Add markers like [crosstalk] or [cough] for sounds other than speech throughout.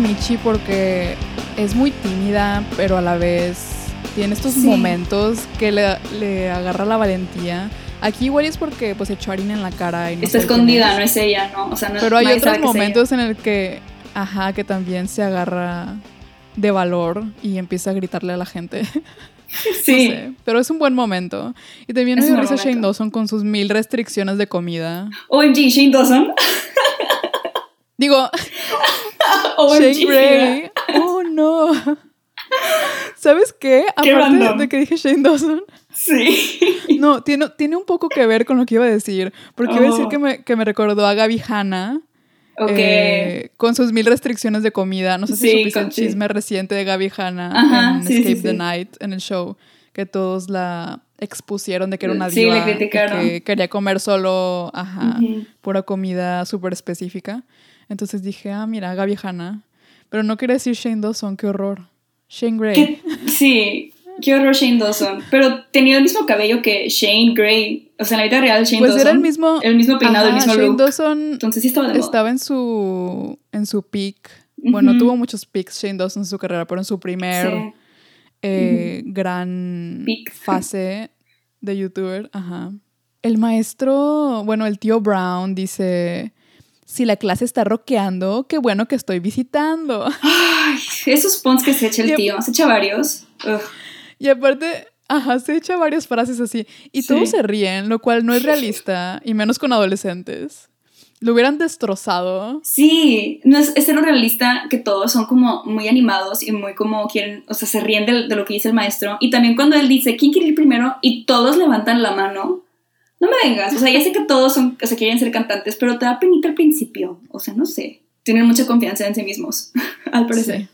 Michi porque es muy tímida, pero a la vez tiene estos momentos que le, le, agarra la valentía. Aquí igual es porque pues echó harina en la cara y no Está escondida, no es ella, ¿no? O sea, no Pero hay otros momentos en el que, ajá, que también se agarra de valor y empieza a gritarle a la gente. [laughs] [laughs] Sí. pero es un buen momento. Y también me risa Shane Dawson con sus mil restricciones de comida. OMG, Shane Dawson. Digo, [laughs] [laughs] Shane Gray. [laughs] Oh no. ¿Sabes qué? Aparte de que dije Shane Dawson. Sí. No, tiene, tiene un poco que ver con lo que iba a decir. Porque iba a decir oh. que me, que me recordó a Gaby Hanna eh, con sus mil restricciones de comida. No sé si supiste el chisme reciente de Gaby Hanna en Escape the Night, en el show, que todos la expusieron de que era una diva que quería comer solo, ajá, pura comida súper específica. Entonces dije, ah, mira, Gaby Hanna. Pero no quería decir Shane Dawson, qué horror. Shane Gray. Sí, Qué horror Shane Dawson. Pero tenía el mismo cabello que Shane Gray. O sea, en la vida real Shane pues Dawson. Pues era el mismo. El mismo peinado, el mismo Shane Dawson Entonces sí estaba de moda. Estaba en su, en su peak. Bueno, tuvo muchos peaks Shane Dawson en su carrera, pero en su primer eh, gran [laughs] fase de youtuber. Ajá. El maestro, bueno, el tío Brown dice si la clase está roqueando, qué bueno que estoy visitando. Ay, esos pons que se echa el tío, se echa varios. Y aparte, ajá, se echa varias frases así. Y todos se ríen, lo cual no es realista, y menos con adolescentes. Lo hubieran destrozado. Sí, no es, es ser realista que todos son como muy animados y muy como quieren, o sea, se ríen de, de, lo que dice el maestro. Y también cuando él dice, ¿quién quiere ir primero? Y todos levantan la mano. No me vengas, o sea, ya sé que todos son, o sea, quieren ser cantantes, pero te da penita al principio. O sea, no sé. Tienen mucha confianza en sí mismos, [laughs] al parecer.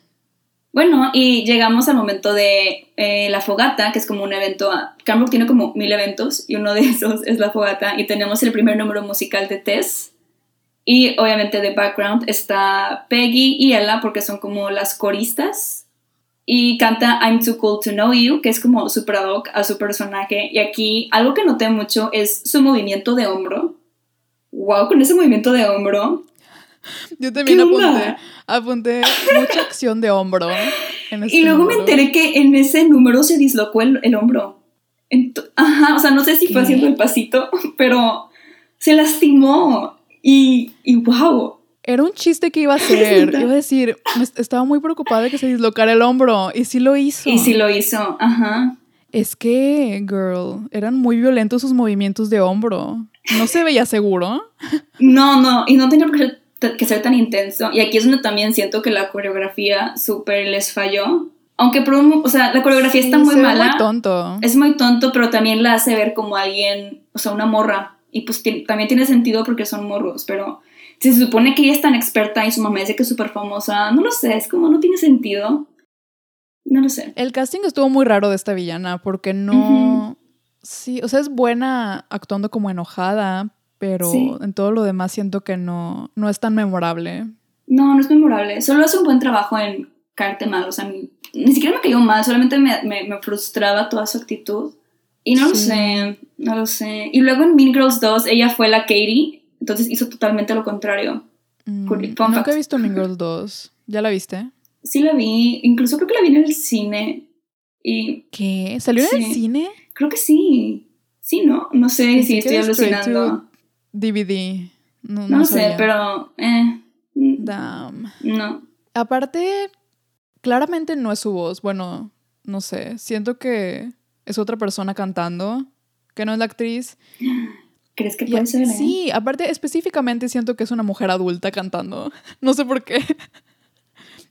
Bueno, y llegamos al momento de eh, la fogata, que es como un evento. Cambrook tiene como mil eventos y uno de esos es la fogata. Y tenemos el primer número musical de Tess. Y obviamente de background está Peggy y Ella, porque son como las coristas. Y canta I'm Too Cool to Know You, que es como super ad hoc a su personaje. Y aquí algo que noté mucho es su movimiento de hombro. Wow, con ese movimiento de hombro. Yo también apunté, apunté mucha acción de hombro. y luego me enteré que en ese número se dislocó el, hombro. Ajá, o sea, no sé si fue haciendo el pasito, [laughs] pero se lastimó. Y, y wow. Era un chiste que iba a [laughs] hacer. iba a decir, estaba muy preocupada de que se dislocara el hombro. Y sí lo hizo. Y sí lo hizo, ajá. Es que, girl, eran muy violentos sus movimientos de hombro. ¿No se veía seguro? No, no, y no tenía por qué que ser tan intenso. Y aquí es donde también siento que la coreografía súper les falló. Aunque, o sea, la coreografía está muy mala. Es muy tonto. Es muy tonto, pero también la hace ver como alguien, o sea, una morra. Y pues también tiene sentido porque son morros, pero si se supone que ella es tan experta y su mamá dice que es súper famosa, no lo sé, es como no tiene sentido. No lo sé. El casting estuvo muy raro de esta villana porque no... Sí, o sea, es buena actuando como enojada, pero en todo lo demás siento que no, no es tan memorable. No, no es memorable. Solo hace un buen trabajo en caerte mal. O sea, ni, siquiera me cayó mal, solamente me, me, frustraba toda su actitud. Y no lo sé, no lo sé. Y luego en Mean Girls 2 ella fue la Katie, entonces hizo totalmente lo contrario. Mm, nunca he visto Mean Girls [laughs] 2. ¿Ya la viste? Sí la vi, incluso creo que la vi en el cine. Y, ¿Qué? ¿Salió en el cine? Creo que sí. Sí, ¿no? No sé si estoy alucinando. DVD. No, sé, pero. Eh, Damn. No. Aparte, claramente no es su voz. Bueno, no sé. Siento que es otra persona cantando, que no es la actriz. [gasps] [gasps] ¿Crees que puede ser? Sí, aparte, específicamente siento que es una mujer adulta cantando. [laughs] No sé por qué.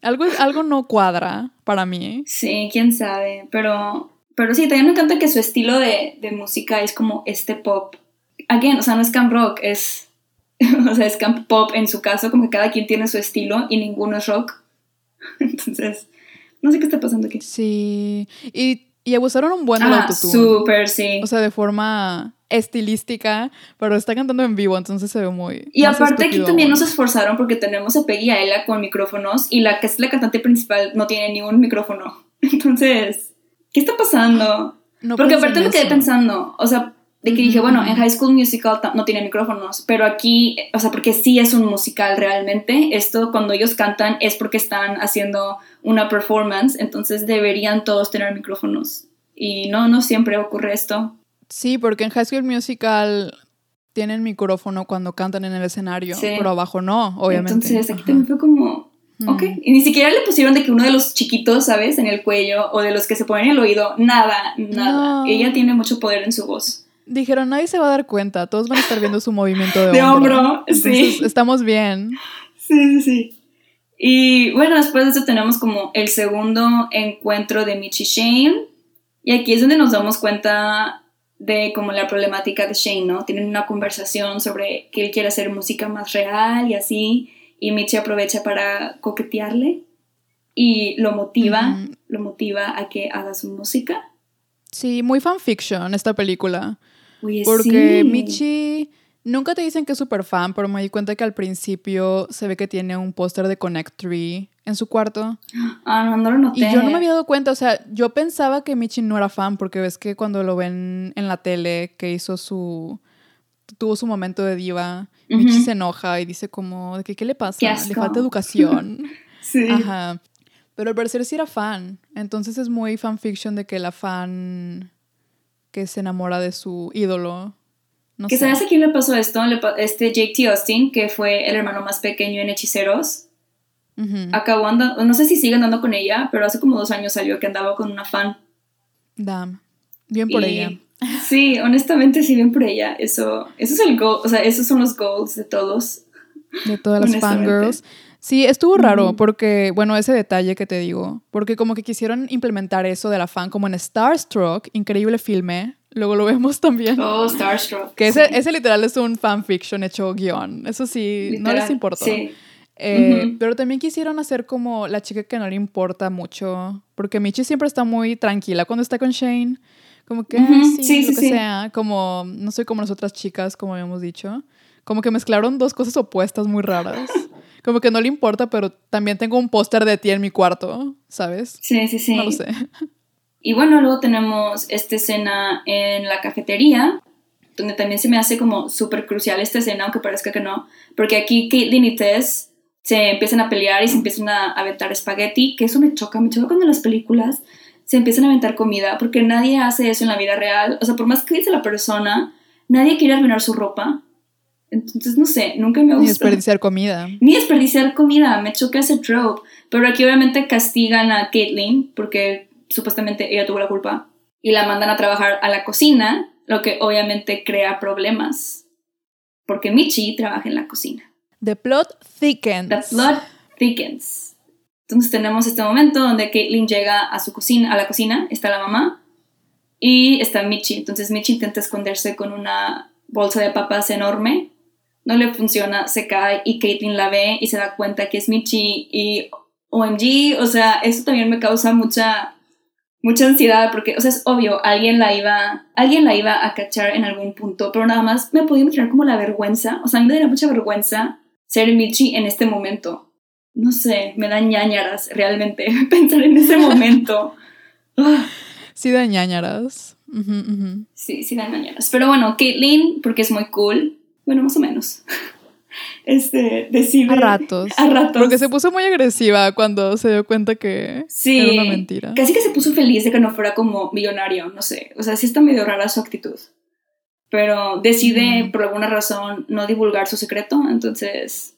algo, algo no cuadra para mí. Sí, quién sabe. Pero, pero sí, también me encanta que su estilo de, de música es como este pop again, o sea, no es camp rock, es, [laughs] o sea, es camp pop en su caso, como que cada quien tiene su estilo y ninguno es rock. [laughs] Entonces, no sé qué está pasando aquí. Sí, y, y abusaron un buen ah, Súper, sí. O sea, de forma estilística, pero está cantando en vivo, entonces se ve muy... Y aparte aquí también nos esforzaron porque tenemos a Peggy y a Ella con micrófonos y la que es la cantante principal no tiene ni un micrófono. [laughs] Entonces, ¿qué está pasando? porque aparte me quedé pensando, o sea, de que dije, bueno, en High School Musical no tiene micrófonos, pero aquí, o sea, porque sí es un musical realmente, esto cuando ellos cantan es porque están haciendo una performance, entonces deberían todos tener micrófonos. Y no, no siempre ocurre esto. Sí, porque en High School Musical tienen micrófono cuando cantan en el escenario, pero abajo no, obviamente. Entonces aquí también fue como, ok. Y ni siquiera le pusieron de que uno de los chiquitos, ¿sabes? En el cuello o de los que se ponen en el oído, nada, nada. Ella tiene mucho poder en su voz. Dijeron, nadie se va a dar cuenta, todos van a estar viendo su movimiento de, de hombro. sí. Estamos bien. Sí, sí, sí. Y bueno, después de eso tenemos como el segundo encuentro de Michi Shane. Y aquí es donde nos damos cuenta de como la problemática de Shane, ¿no? Tienen una conversación sobre que él quiere hacer música más real y así. Y Michi aprovecha para coquetearle y lo motiva, lo motiva a que haga su música. Sí, muy fanfiction esta película porque Michi nunca te dicen que es súper fan, pero me di cuenta que al principio se ve que tiene un póster de Connect Tree en su cuarto. [gasps] Ah, no, no lo noté. Y yo no me había dado cuenta, o sea, yo pensaba que Michi no era fan porque ves que cuando lo ven en la tele que hizo su tuvo su momento de diva, Michi se enoja y dice como de que qué le pasa, le falta [laughs] educación. [laughs] sí. Ajá. Pero al parecer sí era fan, entonces es muy fanfiction de que la fan que se enamora de su ídolo. No ¿Que sabes a quién le pasó esto? Este Jake T. Austin, que fue el hermano más pequeño en Hechiceros. Acabó andando, no sé si sigue andando con ella, pero hace como dos años salió que andaba con una fan. Damn. Bien por ella. Sí, honestamente sí, bien por ella. Eso, eso es el goal, o sea, esos son los goals de todos. De todas las fangirls. Sí, estuvo raro porque, bueno, ese detalle que te digo, porque como que quisieron implementar eso de la fan como en Starstruck, increíble filme, luego lo vemos [laughs] también. Oh, Starstruck. Que ese, ese literal es un fanfiction hecho guion, eso sí, no les importó. Sí. Eh, pero también quisieron hacer como la chica que no le importa mucho, porque Michi siempre está muy tranquila cuando está con Shane, como que sí, lo que sea, como no soy como las otras chicas, como habíamos dicho, como que mezclaron dos cosas opuestas muy raras. [laughs] Como que no le importa, pero también tengo un póster de ti en mi cuarto, ¿sabes? Sí, sí, sí. No lo sé. Y bueno, luego tenemos esta escena en la cafetería, donde también se me hace como súper crucial esta escena, aunque parezca que no, porque aquí Caitlyn y Tess se empiezan a pelear y se empiezan a aventar espagueti, que eso me choca, me choca cuando en las películas se empiezan a aventar comida, porque nadie hace eso en la vida real, o sea, por más que dice la persona, nadie quiere arruinar su ropa, entonces, no sé, nunca me gusta. Ni desperdiciar comida. Ni desperdiciar comida, me choca ese trope. Pero aquí obviamente castigan a Caitlyn porque supuestamente ella tuvo la culpa y la mandan a trabajar a la cocina, lo que obviamente crea problemas. Porque Michi trabaja en la cocina. The plot thickens. The plot thickens. Entonces tenemos este momento donde Caitlyn llega a su cocina, a la cocina, está la mamá y está Michi. Entonces Michi intenta esconderse con una bolsa de papas enorme no le funciona, se cae y Caitlyn la ve y se da cuenta que es Michi y OMG, o sea, eso también me causa mucha, mucha ansiedad porque, o sea, es obvio, alguien la iba, alguien la iba a cachar en algún punto, pero nada más me podía imaginar como la vergüenza, o sea, a mí me daría mucha vergüenza ser Michi en este momento. No sé, me da ñañaras realmente [laughs] pensar en ese momento. [laughs] sí da ñañaras. Sí, sí da ñañaras. Pero bueno, Caitlyn, porque es muy cool, bueno, más o menos. [laughs] Este, decide. A ratos. A ratos. Porque se puso muy agresiva cuando se dio cuenta que era una mentira. Casi que se puso feliz de que no fuera como millonario, no sé. O sea, sí está medio rara su actitud. Pero decide, por alguna razón, no divulgar su secreto. Entonces,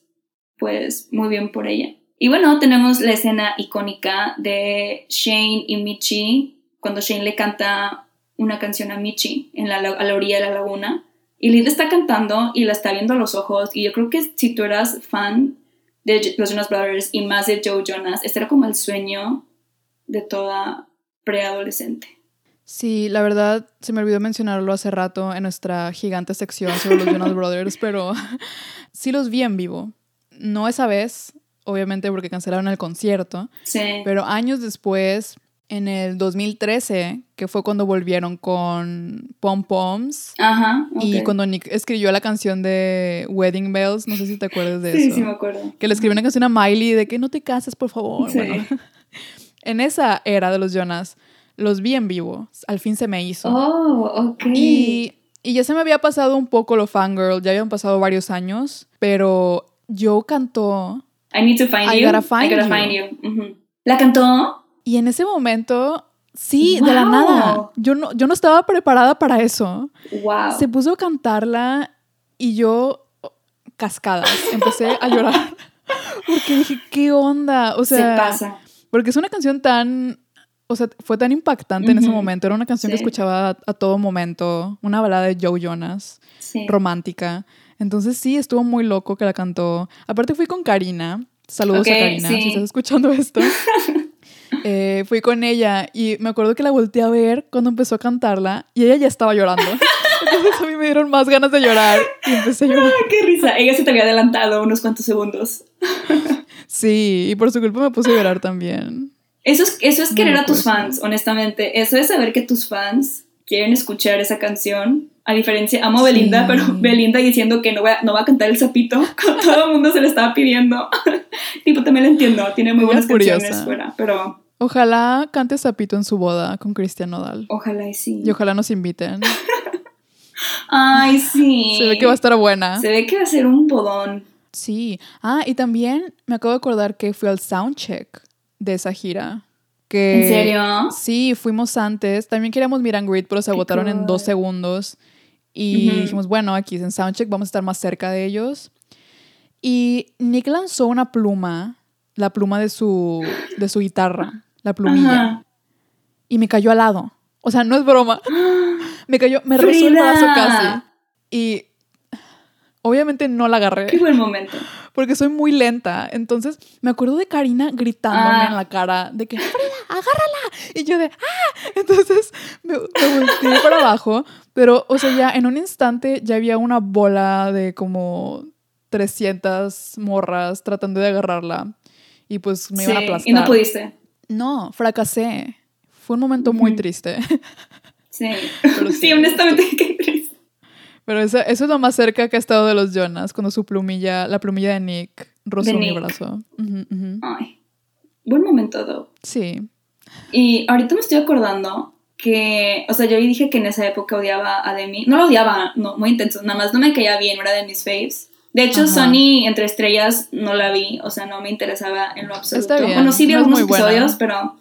pues, muy bien por ella. Y bueno, tenemos la escena icónica de Shane y Michi, cuando Shane le canta una canción a Michi en la, a la orilla de la laguna. Y Lil está cantando y la está viendo a los ojos. Y yo creo que si tú eras fan de los Jonas Brothers y más de Joe Jonas, este era como el sueño de toda preadolescente. Sí, la verdad se me olvidó mencionarlo hace rato en nuestra gigante sección sobre los Jonas [laughs] Brothers, pero [laughs] sí los vi en vivo. No esa vez, obviamente porque cancelaron el concierto, sí. pero años después en el 2013, que fue cuando volvieron con Pom Poms. Ajá. Y cuando Nick escribió la canción de Wedding Bells, no sé si te acuerdas de eso. Sí, sí, me acuerdo. Que le escribió una canción a Miley de que no te cases, por favor. Sí. [laughs] en esa era de los Jonas, los vi en vivo. Al fin se me hizo. Oh, ok. Y, y ya se me había pasado un poco lo fangirl, ya habían pasado varios años, pero yo cantó I need to find you. I gotta find you. ¿La cantó? Y en ese momento, sí, de la nada. Yo no, yo no estaba preparada para eso. Wow. Se puso a cantarla y yo, cascadas, empecé a llorar. [laughs] Porque dije, ¿qué onda? O sea, se pasa. Porque es una canción tan o sea, fue tan impactante en ese momento. Era una canción que escuchaba a, todo momento, una balada de Joe Jonas, romántica. Entonces sí, estuvo muy loco que la cantó. Aparte fui con Karina. Saludos a Karina, si estás escuchando esto. [laughs] Eh, fui con ella y me acuerdo que la volteé a ver cuando empezó a cantarla y ella ya estaba llorando. [laughs] Entonces a mí me dieron más ganas de llorar y empecé a llorar. ¡Qué risa! Ella se te había adelantado unos cuantos segundos. [laughs] sí, y por su culpa me puse a llorar también. Eso es, eso es querer a tus fans, honestamente. Eso es saber que tus fans quieren escuchar esa canción. A diferencia, amo a Belinda, pero [laughs] Belinda diciendo que no va, no va a cantar el sapito, [laughs] todo el mundo se le estaba pidiendo. [laughs] tipo, también lo entiendo, tiene muy buenas canciones fuera, pero... Ojalá cante sapito en su boda con Cristian Nodal. Ojalá y sí. Y ojalá nos inviten. Ay, sí. Se ve que va a estar buena. Se ve que va a ser un bodón. Sí. Ah, y también me acabo de acordar que fui al soundcheck de esa gira. Que, ¿En serio? Sí, fuimos antes. También queríamos mirar and pero se agotaron en dos segundos. Y dijimos, bueno, aquí en Soundcheck vamos a estar más cerca de ellos. Y Nick lanzó una pluma, la pluma de su, de su guitarra, la plumilla. Y me cayó al lado. O sea, no es broma. [gasps] Me cayó, me rozó el brazo casi. Y obviamente no la agarré. Qué buen momento [laughs] porque soy muy lenta. Entonces me acuerdo de Karina gritándome en ah. la cara de que, agárrala. Y yo de, ¡ah! Entonces me, me volteé para abajo, pero, o sea, ya en un instante ya había una bola de como 300 morras tratando de agarrarla. Y pues me iban a aplastar. ¿Y no pudiste? No, fracasé. Fue un momento muy triste. [laughs] Sí. Pero sí, honestamente, [laughs] qué triste. Pero eso, eso, es lo más cerca que ha estado de los Jonas, cuando su plumilla, la plumilla de Nick, rozó mi brazo. Ay, buen momento, though. Sí. Y ahorita me estoy acordando que, o sea, yo dije que en esa época odiaba a Demi. No lo odiaba, no, muy intenso, nada más no me caía bien, era de mis faves. De hecho, Sony entre estrellas no la vi, o sea, no me interesaba en lo absoluto. Está bien. Bueno, sí vi algunos episodios, pero.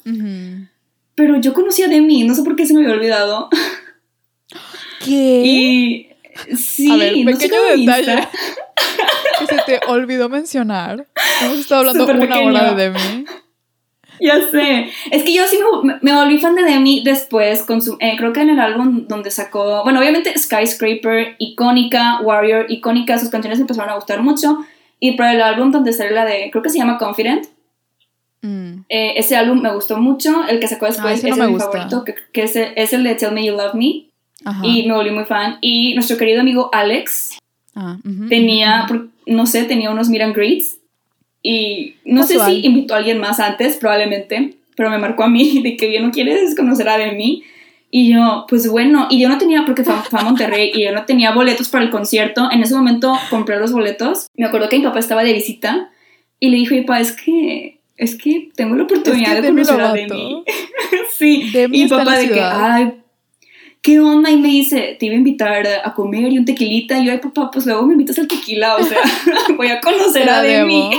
Pero yo conocí a Demi, no sé por qué se me había olvidado. ¿Qué? Y Sí, a ver, pequeño detalle [laughs] que se te olvidó mencionar. Hemos estado hablando una hora de Demi. Ya sé. Es que yo sí me, volví fan de Demi después, con su, eh, creo que en el álbum donde sacó, bueno, obviamente Skyscraper, icónica, Warrior, icónica, sus canciones me empezaron a gustar mucho. Y por el álbum donde sale la de, creo que se llama Confident. Mm. Eh, ese álbum me gustó mucho. El que sacó después es mi favorito, que, es, es el de Tell Me You Love Me y me volví muy fan. Y nuestro querido amigo Alex ah, tenía, no sé, tenía unos meet and greets y no sé si invitó a alguien más antes, probablemente, pero me marcó a mí [laughs] de que yo no quieres conocer a de mí. Y yo, pues bueno, y yo no tenía, porque fue, a Monterrey, y yo no tenía boletos para el concierto. En ese momento compré los boletos. Me acuerdo que mi papá estaba de visita y le dijo, papá, es que, es que tengo la oportunidad de conocer a Demi. [laughs] sí, y mi papá de que, ay, ¿qué onda? Y me dice, te iba a invitar a comer y un tequilita. Y yo, ay, papá, pues luego me invitas al tequila, o sea, [laughs] [laughs] voy a conocer a Demi.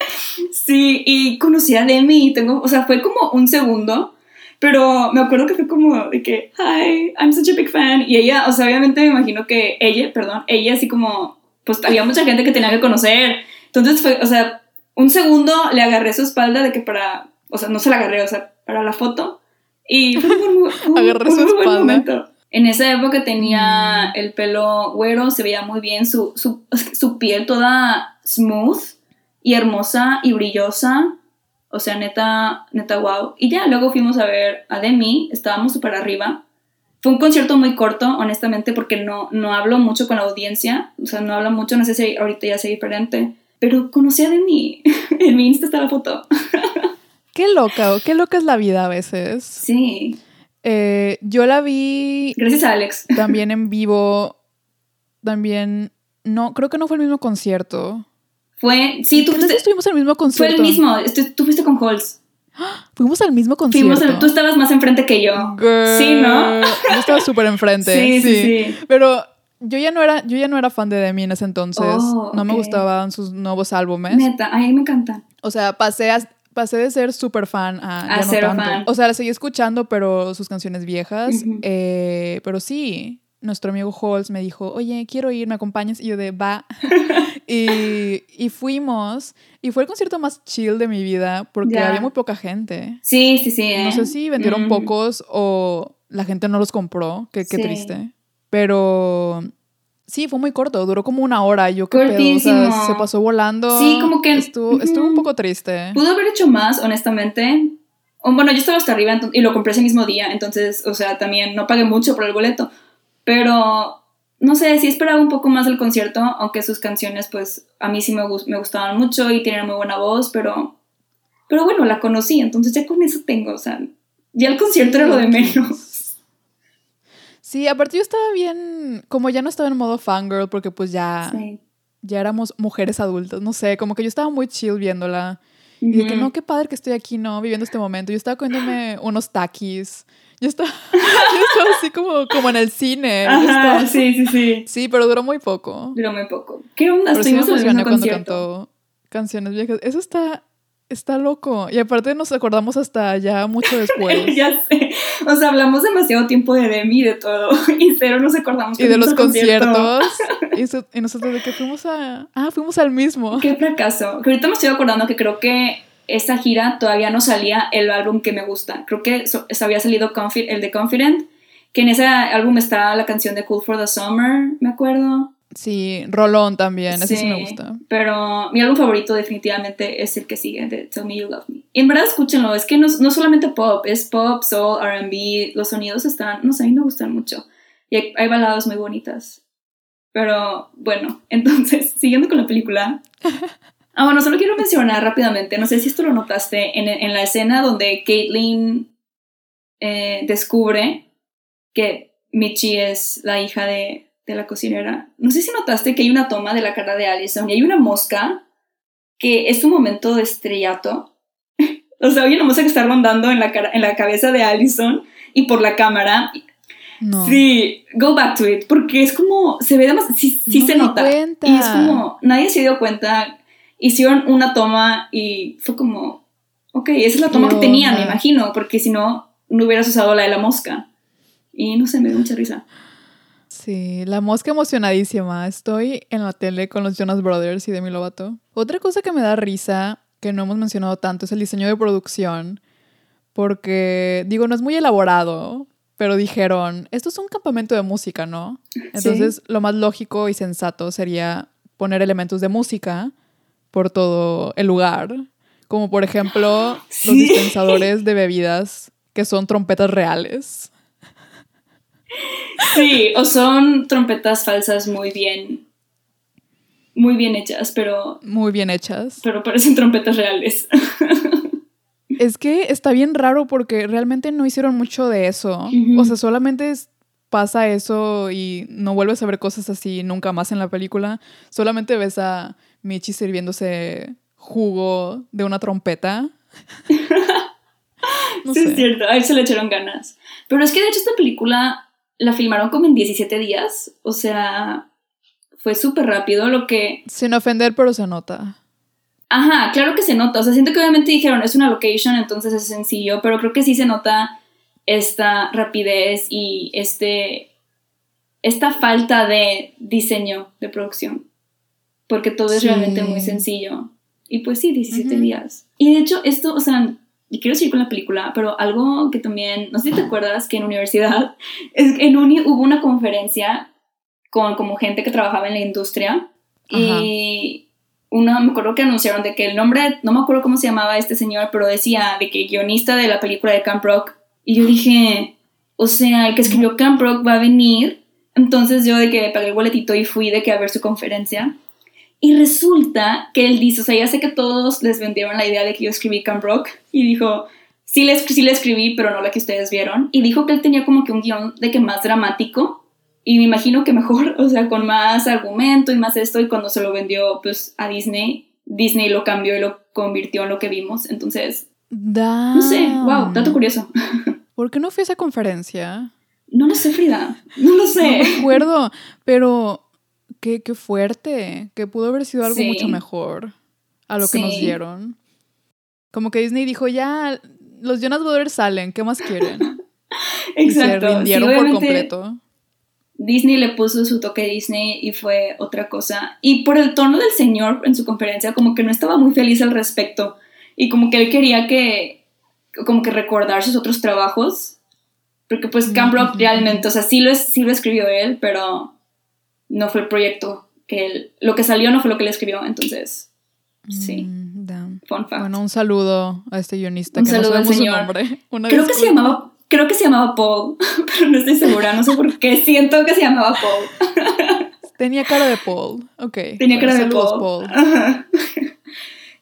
[laughs] sí, y conocí a Demi y tengo, o sea, fue como un segundo, pero me acuerdo que fue como de que, hi, I'm such a big fan. Y ella, o sea, obviamente me imagino que ella, perdón, ella así como, pues había mucha gente que tenía que conocer. Entonces fue, o sea, un segundo le agarré su espalda de que para, o sea, no se la agarré, o sea, para la foto. Y fue muy, buen momento. En esa época tenía mm. el pelo güero, se veía muy bien, su, su, su, piel toda smooth y hermosa y brillosa. O sea, neta, neta, wow. Y ya, luego fuimos a ver a Demi, estábamos súper arriba. Fue un concierto muy corto, honestamente, porque no, no hablo mucho con la audiencia. O sea, no hablo mucho, no sé si ahorita ya sea diferente. Pero conocí a Demi. [laughs] en mi Insta está la foto. [laughs] Qué loca, qué loca es la vida a veces. Sí. Eh, yo la vi. Gracias a Alex. [laughs] También en vivo. También. No, creo que no fue el mismo concierto. Fue. Sí, tú fuiste. estuvimos en el mismo concierto. Fue el mismo. Tú fuiste con Halls. [gasps] Fuimos al mismo concierto. Fuimos tú estabas más enfrente que yo. Sí, ¿no? Yo estaba súper enfrente. [laughs] sí, sí, sí, Pero yo ya no era, yo ya no era fan de Demi en ese entonces. Oh, no me gustaban sus nuevos álbumes. Neta, a mí me encantan. O sea, pasé pasé de ser súper fan a, a ya no tanto. O sea, la seguí escuchando, pero sus canciones viejas. Eh, pero sí, nuestro amigo Halls me dijo, oye, quiero ir, ¿me acompañas? Y yo de, va. [laughs] y, y, fuimos. Y fue el concierto más chill de mi vida porque había muy poca gente. Sí, sí, sí. No sé ¿eh? si vendieron mm. pocos o la gente no los compró. Qué, qué triste. Pero sí, fue muy corto. Duró como una hora. Yo qué pedo, se pasó volando. Sí, como que... Estuvo, estuvo un poco triste. Pudo haber hecho más, honestamente. Bueno, yo estaba hasta arriba y lo compré ese mismo día. Entonces, o sea, también no pagué mucho por el boleto pero, no sé, sí esperaba un poco más del concierto, aunque sus canciones, pues, a mí sí me, me gustaban mucho y tienen muy buena voz, pero, pero bueno, la conocí, entonces ya con eso tengo, o sea, ya el concierto era lo de menos. Sí, aparte yo estaba bien, como ya no estaba en modo fangirl, porque pues ya, ya éramos mujeres adultas, no sé, como que yo estaba muy chill viéndola. Y de que no, qué padre que estoy aquí, ¿no? Viviendo este momento. Yo estaba comiéndome [gasps] unos taquis [laughs] yo estaba, así como, como en el cine. Ajá, sí, sí, sí. Sí, pero duró muy poco. Duró muy poco. ¿Qué onda? Pero sí me emocioné cuando cantó canciones viejas. Eso está, está loco. Y aparte nos acordamos hasta ya mucho [laughs] después. ya sé. O sea, hablamos demasiado tiempo de Demi y de todo. [laughs] Y cero nos acordamos. Y de los conciertos. [laughs] y, nosotros de que fuimos a... Ah, fuimos al mismo. Qué fracaso. Que ahorita me estoy acordando que creo que esa gira todavía no salía el álbum que me gusta. Creo que había salido el de Confident, que en ese álbum está la canción de Cool for the Summer, me acuerdo. Sí, Rolón también, ese sí, me gusta. Pero mi álbum favorito definitivamente es el que sigue, de Tell Me You Love Me. Y en verdad escúchenlo, es que no, no solamente pop, es pop, soul, RB, los sonidos están, no sé, a mí me gustan mucho. Y hay, hay baladas muy bonitas. Pero bueno, [laughs] entonces, siguiendo con la película, Ah, bueno, solo quiero mencionar rápidamente, no sé si esto lo notaste, en, la escena donde Caitlyn eh, descubre que Michi es la hija de, la cocinera. No sé si notaste que hay una toma de la cara de Allison y hay una mosca que es un momento de estrellato. [laughs] o sea, hay una mosca que está rondando en la, cara, en la cabeza de Allison y por la cámara. No. Sí, go back to it, porque es como, se ve demasiado, sí, sí se nota. Y es como, nadie se dio cuenta hicieron una toma y fue como, ok, esa es la toma que tenían, me imagino, porque si no, no hubieras usado la de la mosca. Y no sé, me dio mucha risa. Sí, la mosca emocionadísima. Estoy en la tele con los Jonas Brothers y Demi Lovato. Otra cosa que me da risa, que no hemos mencionado tanto, es el diseño de producción. Porque, digo, no es muy elaborado, pero dijeron, esto es un campamento de música, ¿no? Entonces, lo más lógico y sensato sería poner elementos de música por todo el lugar. Como por ejemplo los dispensadores de bebidas que son trompetas reales. Sí, o son trompetas falsas muy bien. Muy bien hechas, pero. Muy bien hechas. Pero parecen trompetas reales. [laughs] Es que está bien raro porque realmente no hicieron mucho de eso. O sea, solamente pasa eso y no vuelves a ver cosas así nunca más en la película. Solamente ves a Michi sirviéndose jugo de una trompeta. [laughs] sí, es cierto, a él se le echaron ganas. Pero es que de hecho esta película la filmaron como en 17 días. O sea, fue súper rápido lo que... Sin ofender, pero se nota. Ajá, claro que se nota. O sea, siento que obviamente dijeron es una location, entonces es sencillo, pero creo que sí se nota esta rapidez y este, esta falta de diseño de producción porque todo es realmente muy sencillo. Y pues sí, 17 días. Y de hecho, esto, o sea, y quiero seguir con la película, pero algo que también, no sé si te acuerdas que en universidad, [laughs] es, en uni hubo una conferencia con como gente que trabajaba en la industria y una, me acuerdo que anunciaron de que el nombre, no me acuerdo cómo se llamaba este señor, pero decía de que guionista de la película de Camp Rock. Y yo dije, o sea, el que escribió Camp Rock va a venir. Entonces yo de que pagué el boletito y fui de que a ver su conferencia. Y resulta que él dice, o sea, ya sé que todos les vendieron la idea de que yo escribí Camp Rock y dijo, sí le, sí le escribí, pero no la que ustedes vieron. Y dijo que él tenía como que un guion de que más dramático y me imagino que mejor, [laughs] o sea, con más argumento y más esto y cuando se lo vendió pues a Disney, Disney lo cambió y lo convirtió en lo que vimos. Entonces, No sé, wow, dato curioso. [laughs] ¿Por qué no fui a esa conferencia? No lo sé, Frida. No lo sé. No me acuerdo, pero qué, qué fuerte. Que pudo haber sido algo mucho mejor a lo que nos dieron. Como que Disney dijo, ya, los Jonas Brothers salen, ¿qué más quieren? [laughs] Exacto. Y se rindieron por completo. Disney le puso su toque Disney y fue otra cosa. Y por el tono del señor en su conferencia, como que no estaba muy feliz al respecto. Y como que él quería que, como que recordar sus otros trabajos. Porque pues Camp Rock realmente, o sea, sí lo, sí lo escribió él, pero no fue el proyecto que él, lo que salió no fue lo que él escribió, entonces, sí. Mm, Fun fact. Bueno, un saludo a este guionista un que saludo no al señor. Su nombre. [laughs] Creo que se llamaba Creo que se llamaba Paul, [laughs] pero no estoy segura, no sé por qué. Siento que se llamaba Paul. [laughs] Tenía cara de Paul, ok. Tenía cara de Paul.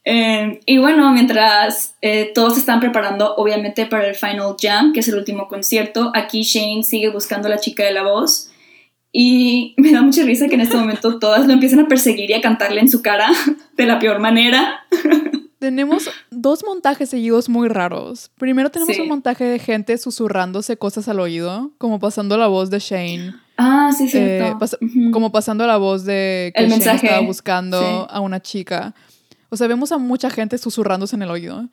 Eh, y bueno, mientras eh, todos se están preparando, obviamente, para el Final Jam, que es el último concierto, aquí Shane sigue buscando a la chica de la voz. Y me da mucha risa que en este momento todas lo empiezan a perseguir y a cantarle en su cara de la peor manera. Tenemos dos montajes seguidos muy raros. Primero tenemos un montaje de gente susurrándose cosas al oído, como pasando la voz de Shane. Ah, sí, sí. Eh, como pasando la voz de que Shane estaba buscando a una chica. O sea, vemos a mucha gente susurrándose en el oído.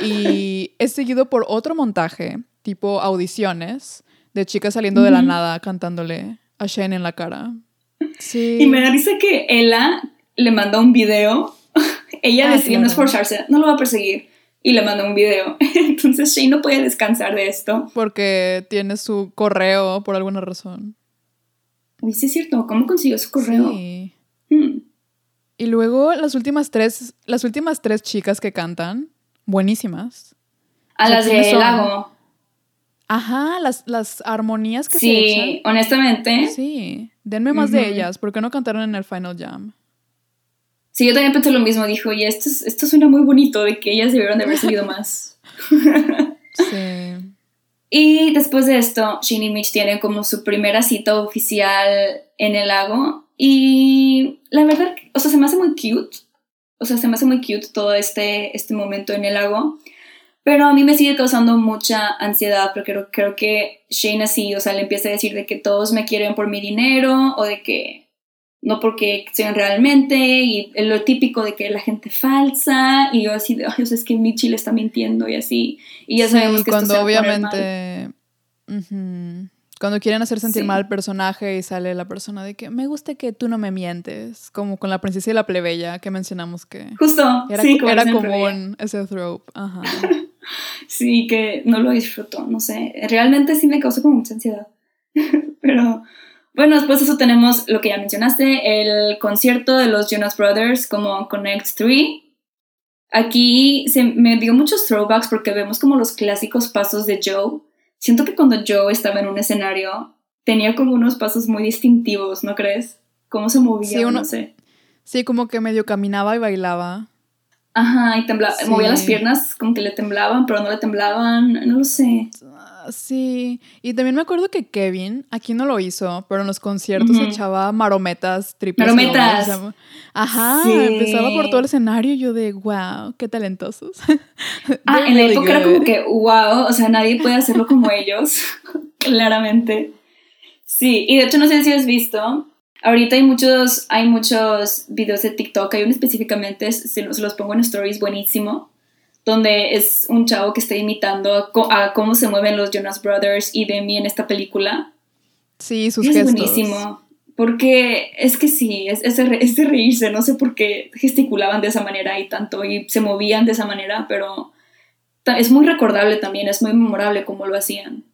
Y [laughs] es seguido por otro montaje, tipo audiciones, de chicas saliendo de la nada cantándole a Shane en la cara. Sí. Y me da risa que Ella le manda un video [laughs] ella ah, decide no esforzarse, no lo va a perseguir y le manda un video. [laughs] Entonces Shane no puede descansar de esto. Porque tiene su correo por alguna razón. Uy, sí es cierto. ¿Cómo consiguió su correo? Sí. Hmm. Y luego las últimas tres, las últimas tres chicas que cantan, buenísimas. A las de lago. Ajá, las, las armonías que se echan. Sí, honestamente. Sí. Denme más de ellas. ¿Por qué no cantaron en el Final Jam? Sí, yo también pensé lo mismo. Dijo, y esto, esto suena muy bonito, de que ellas debieron de haber salido [laughs] más. sí. Y después de esto, Shin y Mitch tienen como su primera cita oficial en el lago. Y la verdad, o sea, se me hace muy cute. O sea, se me hace muy cute todo este, este momento en el lago. Pero a mí me sigue causando mucha ansiedad porque creo, creo que Shane así, o sea, le empieza a decir de que todos me quieren por mi dinero o de que no porque sean realmente, y lo típico de que la gente falsa, y yo así de, ay, o sea, es que Michi le está mintiendo y así, y ya sabemos que cuando obviamente, cuando quieren hacer sentir mal al personaje y sale la persona de que me gusta que tú no me mientes, como con la princesa y la plebeya que mencionamos que... Justo, era, sí, era común ese trope, ajá. [laughs] sí, que no lo disfruto, no sé, realmente sí me causa como mucha ansiedad, [laughs] pero... Bueno, después de eso tenemos lo que ya mencionaste, el concierto de los Jonas Brothers como Connect 3. Aquí se me dio muchos throwbacks porque vemos como los clásicos pasos de Joe. Siento que cuando Joe estaba en un escenario tenía como unos pasos muy distintivos, ¿no crees? Cómo se movía, sí, no sé. Sí, como que medio caminaba y bailaba. Ajá, y temblaba, movía las piernas como que le temblaban, pero no le temblaban, no lo sé. Sí, y también me acuerdo que Kevin, aquí no lo hizo, pero en los conciertos echaba marometas triples. Marometas. Ajá, empezaba por todo el escenario y yo de, wow, qué talentosos. [laughs] ah, en la época era como que, wow, o sea, nadie puede hacerlo como [laughs] ellos, [laughs] claramente. Sí, y de hecho no sé si has visto, ahorita hay muchos, hay muchos videos de TikTok, hay uno específicamente, se los, los pongo en stories, buenísimo, donde es un chavo que está imitando a, cómo se mueven los Jonas Brothers y Demi en esta película. Sí, sus es buenísimo. Porque es que sí, es, es, de, reírse, no sé por qué gesticulaban de esa manera y tanto y se movían de esa manera, pero es muy recordable también, es muy memorable cómo lo hacían.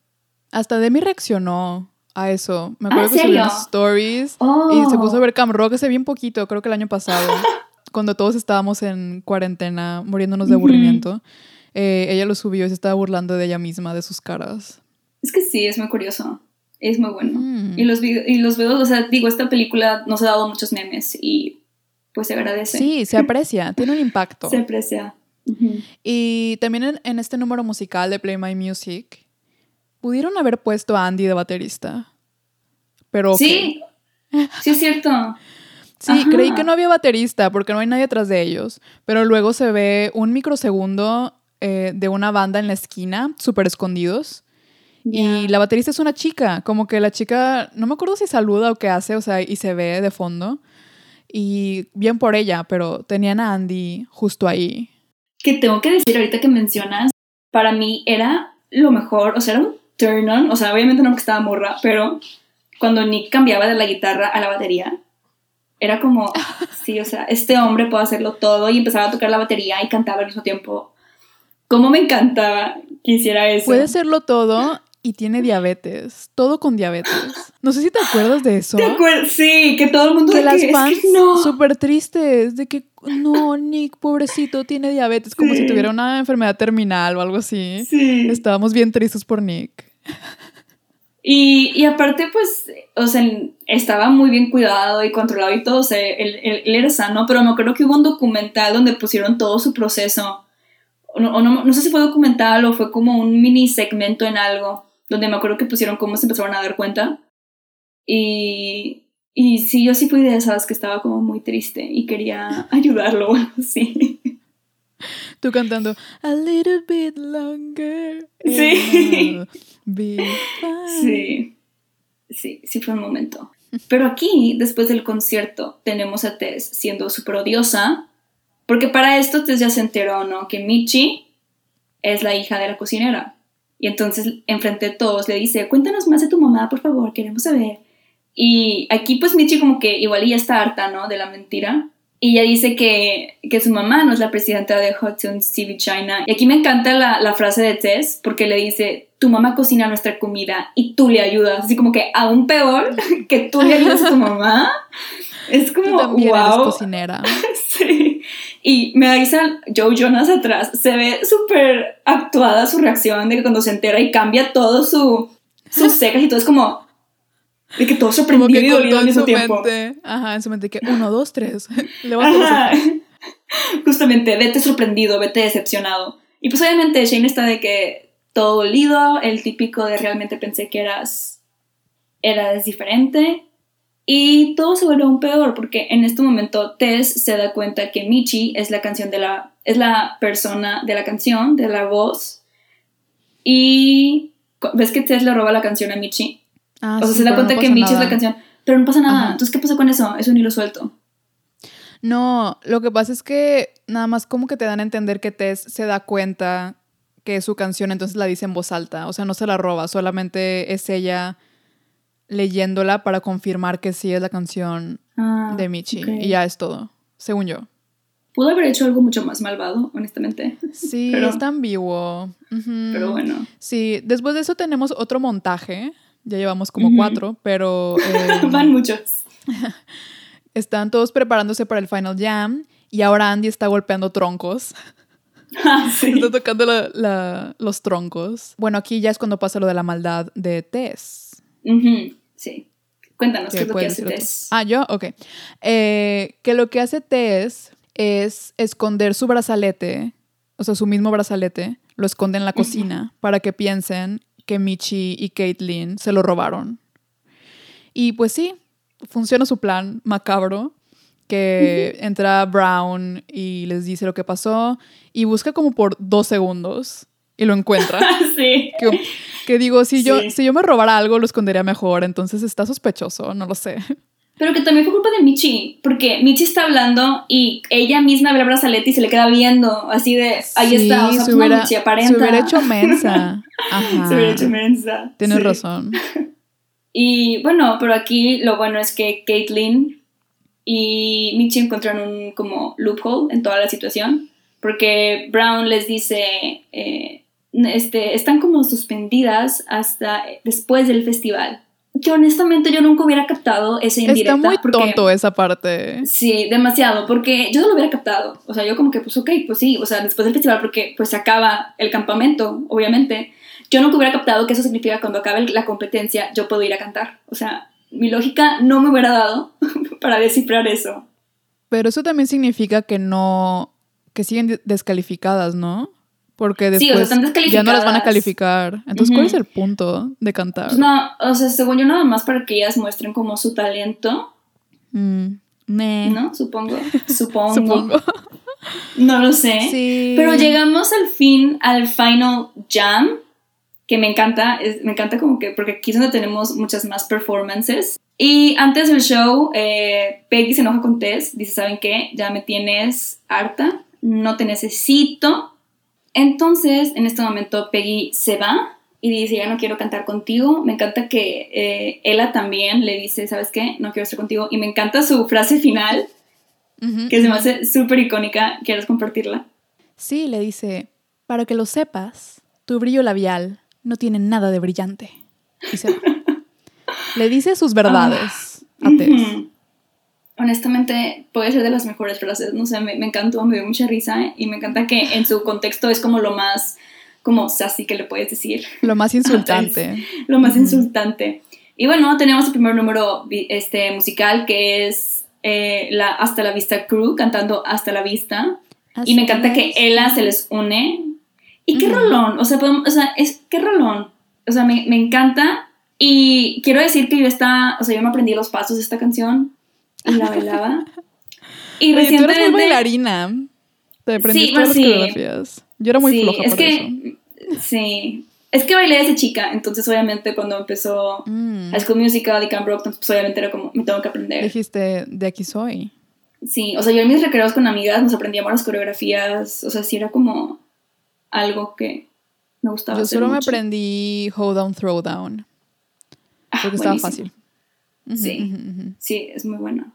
Hasta Demi reaccionó a eso. Me acuerdo que subió stories y se puso a oh. ver Cam Rock hace bien poquito, creo que el año pasado. [laughs] cuando todos estábamos en cuarentena muriéndonos de aburrimiento, eh, ella lo subió y se estaba burlando de ella misma, de sus caras. Es que sí, es muy curioso. Es muy bueno. Mm. Y, los y los videos, o sea, digo, esta película nos ha dado muchos memes y pues se agradece. Sí, se aprecia, [laughs] tiene un impacto. Se aprecia. Y también en, este número musical de Play My Music, pudieron haber puesto a Andy de baterista. Pero. Sí, sí es cierto. [laughs] Sí, creí que no había baterista porque no hay nadie atrás de ellos, pero luego se ve un microsegundo eh, de una banda en la esquina, súper escondidos. Y la baterista es una chica, como que la chica, no me acuerdo si saluda o qué hace, o sea, y se ve de fondo. Y bien por ella, pero tenían a Andy justo ahí. Que tengo que decir ahorita que mencionas, para mí era lo mejor, o sea, era un turn on, o sea, obviamente no porque estaba morra, pero cuando Nick cambiaba de la guitarra a la batería, era como, [laughs] sí, o sea, este hombre puede hacerlo todo y empezaba a tocar la batería y cantaba al mismo tiempo. ¿Cómo me encantaba que hiciera eso? Puede hacerlo todo y tiene diabetes, todo con diabetes. No sé si te acuerdas de eso. ¿Te acuerdas? Sí, que todo el mundo que las fans no. súper tristes de que no, Nick, pobrecito, tiene diabetes, como si tuviera una enfermedad terminal o algo así. Sí. Estábamos bien tristes por Nick. Y, y, aparte, pues, o sea, estaba muy bien cuidado y controlado y todo, o sea, él, él, era sano, pero me acuerdo que hubo un documental donde pusieron todo su proceso, o no, no, no sé si fue documental o fue como un mini segmento en algo, donde me acuerdo que pusieron cómo se empezaron a dar cuenta. Y, y sí, yo sí fui de esas que estaba como muy triste y quería [laughs] ayudarlo o algo así. Tú cantando A little bit longer. Sí. Sí. Sí, sí fue un momento. Pero aquí, después del concierto, tenemos a Tess siendo súper odiosa. Porque para esto Tess ya se enteró, ¿no? Que Michi es la hija de la cocinera. Y entonces, enfrente de todos, le dice, cuéntanos más de tu mamá, por favor, queremos saber. Y aquí, pues, Michi como que igual ya está harta, ¿no? De la mentira. Y ella dice que, que su mamá no es la presidenta de Hudson's TV China. Y aquí me encanta la, la, frase de Tess, porque le dice, tu mamá cocina nuestra comida y tú le ayudas. Así como que aún peor [laughs] que tú le ayudas a tu mamá. Es como, también wow. cocinera. [laughs] sí. Y me avisa Joe Jonas atrás. Se ve súper actuada su reacción de que cuando se entera y cambia todo su, sus secas y todo es como, de que todo sorprendido y dolido al mismo tiempo. Mente, ajá, en su mente que uno, dos, tres. [laughs] [laughs] Justamente, vete sorprendido, vete decepcionado. Y pues obviamente Shane está de que todo dolido, el típico de realmente pensé que eras, eras diferente. Y todo se vuelve aún peor porque en este momento Tess se da cuenta que Michi es la canción de la es la persona de la canción, de la voz. Y ves que Tess le roba la canción a Michi. Ah, o sea, se da cuenta que Michi es la canción, pero no pasa nada. Entonces, ¿qué pasa con eso? Es un hilo suelto. No, lo que pasa es que nada más como que te dan a entender que Tess se da cuenta que es su canción, entonces la dice en voz alta. O sea, no se la roba, solamente es ella leyéndola para confirmar que sí es la canción ah, de Michi. Y ya es todo, según yo. Pudo haber hecho algo mucho más malvado, honestamente. Sí, [laughs] es tan vivo. Pero bueno. Sí, después de eso tenemos otro montaje ya llevamos como cuatro, pero... [laughs] Em, Van muchos. [laughs] están todos preparándose para el Final Jam y ahora Andy está golpeando troncos. [laughs] Ah, sí. Está tocando los troncos. Bueno, aquí ya es cuando pasa lo de la maldad de Tess. Sí. Cuéntanos qué, es lo que hace Tess. Ah, yo, ok. Eh, que lo que hace Tess es esconder su brazalete, o sea, su mismo brazalete, lo esconde en la cocina para que piensen que Michi y Caitlyn se lo robaron. Y pues sí, funciona su plan macabro, que entra Brown y les dice lo que pasó y busca como por dos segundos y lo encuentra. [laughs] sí. Que, digo, si yo, si yo me robara algo, lo escondería mejor, entonces está sospechoso, no lo sé. Pero que también fue culpa de Michi, porque Michi está hablando y ella misma ve la brazalete y se le queda viendo, así de, ahí está, o sea, se hubiera, Michi aparenta. Se hubiera hecho mensa. [laughs] Ajá. Se hubiera hecho mensa. Tienes razón. [laughs] Y bueno, pero aquí lo bueno es que Caitlyn y Michi encontraron un como loophole en toda la situación, porque Brown les dice, eh, este, están como suspendidas hasta después del festival que honestamente yo nunca hubiera captado ese indirecta. Está muy tonto esa parte. Sí, demasiado, porque yo no lo hubiera captado. O sea, yo como que, pues ok, pues sí, o sea, después del festival, porque pues se acaba el campamento, obviamente. Yo nunca hubiera captado que eso significa cuando acabe la competencia, yo puedo ir a cantar. O sea, mi lógica no me hubiera dado [laughs] para descifrar eso. Pero eso también significa que no, que siguen descalificadas, ¿no? Porque después ya no las van a calificar. Entonces, ¿cuál es el punto de cantar? Pues no, o sea, según yo nada más para que ellas muestren como su talento. Mm, ¿No? Supongo. [laughs] Supongo. Supongo. No lo sé. Sí. Pero llegamos al fin, al final jam, que me encanta, me encanta como que, porque aquí es donde tenemos muchas más performances. Y antes del show, eh, Peggy se enoja con Tess, dice, ¿saben qué? Ya me tienes harta, no te necesito. Entonces, en este momento, Peggy se va y dice, ya no quiero cantar contigo. Me encanta que eh, Ella también le dice, ¿sabes qué? No quiero estar contigo. Y me encanta su frase final, que se me hace súper icónica. ¿Quieres compartirla? Sí, le dice, para que lo sepas, tu brillo labial no tiene nada de brillante. Y se [laughs] le dice sus verdades a Tess. Honestamente, puede ser de las mejores frases. No sé, me, me encantó, me dio mucha risa y me encanta que en su contexto es como lo más como sassy que le puedes decir. Lo más [laughs] insultante. lo más insultante. Y bueno, tenemos el primer número este, musical que es eh, la Hasta la Vista Crew cantando Hasta la Vista. y me encanta que Ella se les une. Y qué rolón, o sea, o sea, es qué rolón. O sea, me, me, encanta. Y quiero decir que yo está, o sea, yo me aprendí los pasos de esta canción y la bailaba. y recientemente... Tú eres muy bailarina. Te aprendiste sí, las coreografías. Yo era muy sí, floja es que, Sí, es que bailé desde chica, entonces obviamente cuando empezó mm. High School Musical y Camp Rock, pues obviamente era como, me tengo que aprender. Dijiste, de aquí soy. Sí, o sea, yo en mis recreos con amigas nos aprendíamos las coreografías, o sea, sí era como algo que me gustaba. Yo solo me aprendí Hold Down, Throw Down, ah, porque estaba fácil. Sí, sí, es muy buena.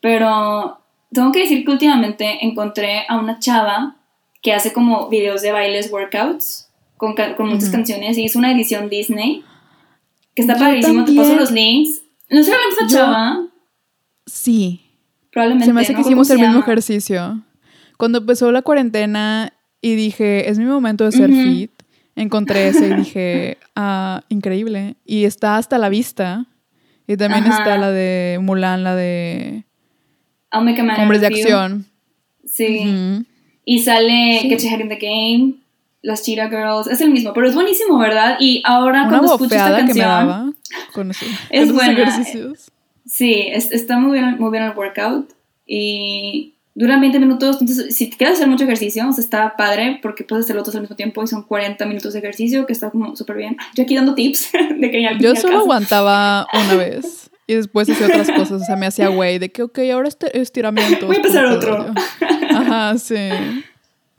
Pero tengo que decir que últimamente encontré a una chava que hace como videos de bailes, workouts, con, con muchas canciones, y hizo una edición Disney, que está padrísimo, te paso los links. ¿No será la misma chava? Sí. Probablemente. Se me hace que hicimos el mismo ejercicio. Cuando empezó la cuarentena y dije, es mi momento de ser fit, encontré ese y dije, ah, increíble. Y está hasta la vista. Y también está la de Mulan, la de... Hombres de acción. Sí. Y sale sí. Catch in the Game, las Cheetah Girls, es el mismo, pero es buenísimo, ¿verdad? Y ahora cuando escucho esta canción... Que me daba con [laughs] es buena. Ejercicios. Sí, está muy bien, muy bien el workout y dura 20 minutos, entonces si quieres hacer mucho ejercicio, está padre porque puedes hacerlo todos al mismo tiempo y son 40 minutos de ejercicio que está como súper bien. [laughs] Yo aquí dando tips [laughs] de que Yo solo aguantaba una vez y después hacía otras cosas, o sea, me hacía güey de que, ok, ahora este estiramiento. Voy a empezar otro. [laughs] Ajá, sí.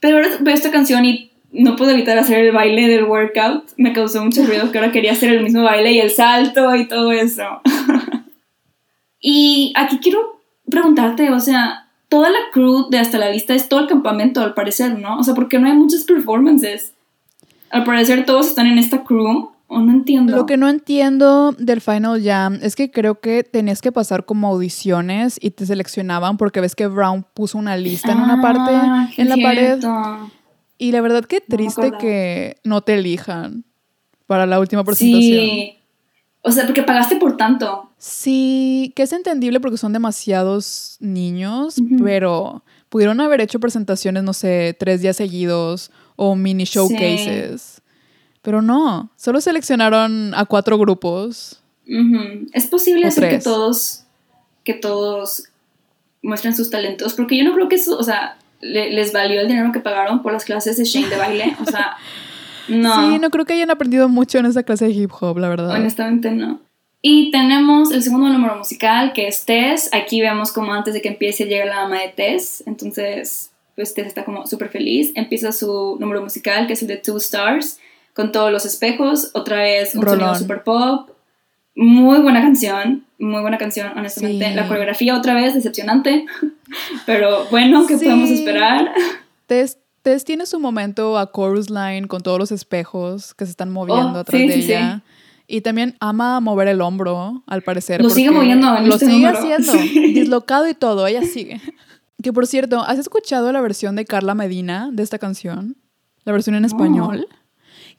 Pero ahora veo esta canción y no puedo evitar hacer el baile del workout. Me causó mucho ruido que ahora quería hacer el mismo baile y el salto y todo eso. y aquí quiero preguntarte, o sea, toda la crew de Hasta la Vista es todo el campamento al parecer, ¿no? O sea, porque no hay muchas performances. Al parecer todos están en esta crew no entiendo. Lo que no entiendo del Final Jam es que creo que tenías que pasar como audiciones y te seleccionaban porque ves que Brown puso una lista en una parte ah, en la pared. Y la verdad que triste que no te elijan para la última presentación. Sí. O sea, porque pagaste por tanto. Sí, que es entendible porque son demasiados niños, pero pudieron haber hecho presentaciones, no sé, tres días seguidos o mini showcases. Pero no, solo seleccionaron a cuatro grupos. Es posible hacer que todos, que todos muestren sus talentos, porque yo no creo que eso, o sea, les valió el dinero que pagaron por las clases de Shane de baile, o sea, [laughs] no. Sí, no creo que hayan aprendido mucho en esa clase de hip hop, la verdad. Honestamente no. Y tenemos el segundo número musical, que es Tess. Aquí vemos como antes de que empiece llega la mamá de Tess. Entonces, pues Tess está como súper feliz. Empieza su número musical, que es el de Two Stars con todos los espejos, otra vez un sonido super pop. Muy buena canción, muy buena canción, honestamente. La coreografía otra vez decepcionante, [laughs] pero bueno, ¿qué podemos esperar? Tess, tiene su momento a chorus line con todos los espejos que se están moviendo oh, atrás de ella. Y también ama mover el hombro, al parecer. Lo sigue moviendo. lo este sigue haciendo. [laughs] Dislocado y todo, ella sigue. Que por cierto, ¿has escuchado la versión de Carla Medina de esta canción? La versión en español.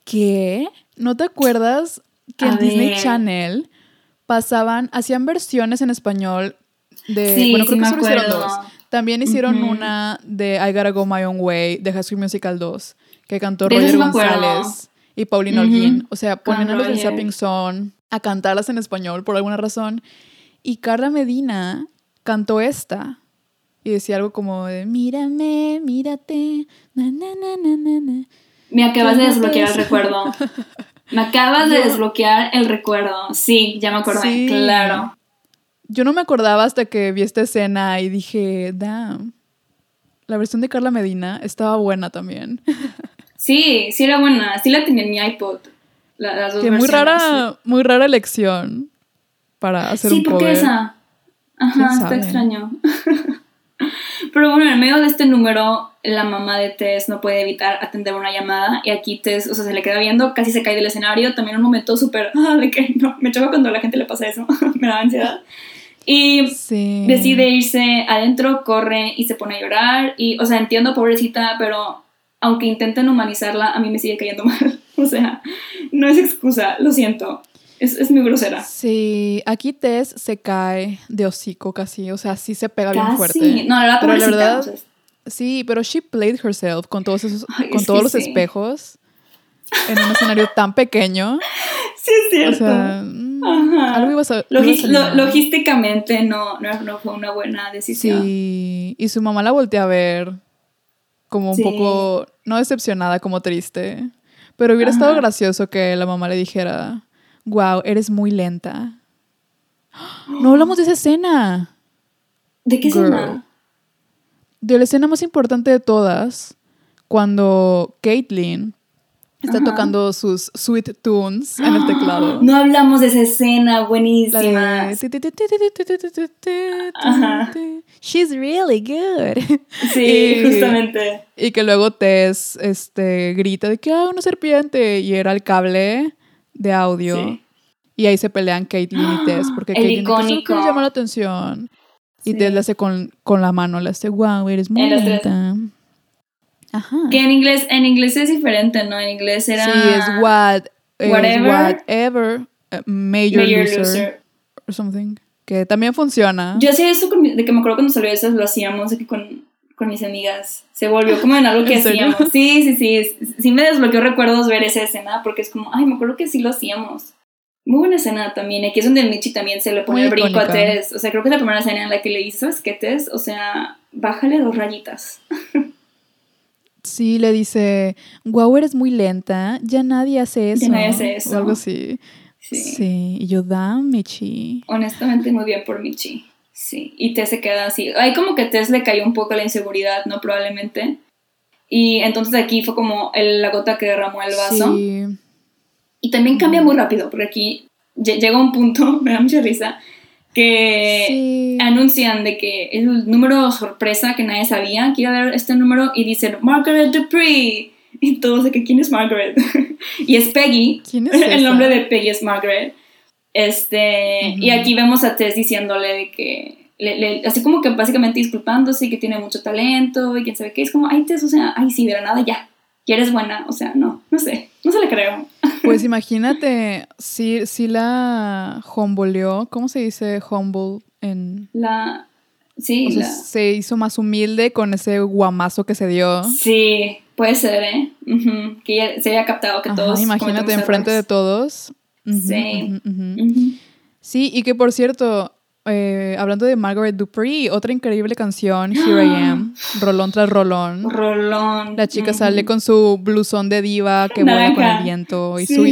¿Qué? ¿No te acuerdas que en Disney Channel pasaban, hacían versiones en español de. Sí, bueno, creo que solo hicieron dos. También hicieron una de I Gotta Go My Own Way de High School Musical 2, que cantó Roger González y Paulina Holguín. O sea, ponen a los del Sapping Son a cantarlas en español por alguna razón. Y Carla Medina cantó esta. y decía algo como de mírame, mírate, na, na, na, na, na, Me acabas de desbloquear el recuerdo. [laughs] Me acabas de desbloquear el recuerdo. Sí, ya me acordé, claro. Yo no me acordaba hasta que vi esta escena y dije, damn. La versión de Carla Medina estaba buena también. [laughs] Sí, sí era buena. Sí la tenía en mi iPod. las dos que muy rara, muy rara elección para hacer un cover. Sí, esa. Ajá, está extraño. [laughs] Pero bueno, en medio de este número, la mamá de Tess no puede evitar atender una llamada y aquí Tess, o sea, se le queda viendo, casi se cae del escenario. También un momento súper, [laughs] ah, de que no, me choca cuando a la gente le pasa eso, [laughs] me da ansiedad. Y decide irse adentro, corre y se pone a llorar. Y, o sea, entiendo, pobrecita, pero aunque intenten humanizarla, a mí me sigue cayendo [laughs] mal. O sea, no es excusa, lo siento. Es, es muy grosera. Sí, aquí Tess se cae de hocico casi, o sea, sí se pega bien fuerte. No, la pero la verdad, sí, pero she played herself con todos esos, con todos los espejos en un escenario tan pequeño. Sí, es cierto. O sea, mm, algo iba a, logísticamente no, no, fue una buena decisión. Sí, y su mamá la voltea a ver como un poco, no decepcionada, como triste. Pero hubiera estado gracioso que la mamá le dijera, wow, eres muy lenta. No [gasps] hablamos de esa escena. ¿De qué escena? De la escena más importante de todas, cuando Caitlyn está tocando sus sweet tunes en el teclado. No hablamos de esa escena, buenísima. She's really good. Sí, justamente. Y que luego Tess este, grita de que, ah, una serpiente. Y era el cable de audio. Y ahí se pelean Caitlyn y Tess, porque Caitlyn icónico. llama la atención. Y Tess le hace con, con, la mano, le hace, wow, eres muy lenta. Ajá. Que en inglés, en inglés es diferente, ¿no? En inglés era... Sí, es what, whatever, whatever uh, major, loser, or something. Que también funciona. Yo hacía eso de que me acuerdo cuando salió eso, lo hacíamos aquí con, con mis amigas. Se volvió como en algo [laughs] que hacíamos. Sí, sí, sí. Sí me desbloqueó recuerdos ver esa escena porque es como, ay, me acuerdo que sí lo hacíamos. Muy buena escena también. Aquí es donde Michi también se le pone el brinco a Tess. O sea, creo que es la primera escena en la que le hizo esquetes. O sea, bájale dos rayitas. [laughs] Sí, le dice, guau, eres muy lenta, ya nadie hace eso. Ya nadie hace eso. O algo así. Sí. sí. Y yo, da, Michi. Honestamente, muy bien por Michi. Sí, y Tess se queda así. Ahí como que Tess le cayó un poco la inseguridad, ¿no? Probablemente. Y entonces aquí fue como la gota que derramó el vaso. Sí. Y también cambia muy rápido, porque aquí llega un punto, [laughs] me da mucha risa, que anuncian de que es un número sorpresa que nadie sabía que iba a haber este número y dicen Margaret Dupree. [laughs] Y todos de que quién es Margaret. [laughs] y es Peggy. ¿Quién es [laughs] El nombre de Peggy es Margaret. Este, y aquí vemos a Tess diciéndole de que, así como que básicamente disculpándose y que tiene mucho talento y quién sabe qué, es como, ay Tess, o sea, ay sí, de la nada ya, y eres buena, o sea, no, no sé, no se le creo. [laughs] Pues imagínate, si, si la humboleó, ¿cómo se dice humble en...? La... Sí, se hizo más humilde con ese guamazo que se dio. Sí, puede ser, ¿eh? Que se haya captado que todos... Imagínate enfrente de todos. sí. Sí, y que por cierto, eh, hablando de Margaret Dupree, otra increíble canción, Here I Am, [gasps] rolón tras rolón. Rolón. La chica sale con su blusón de diva que vuela con el viento y su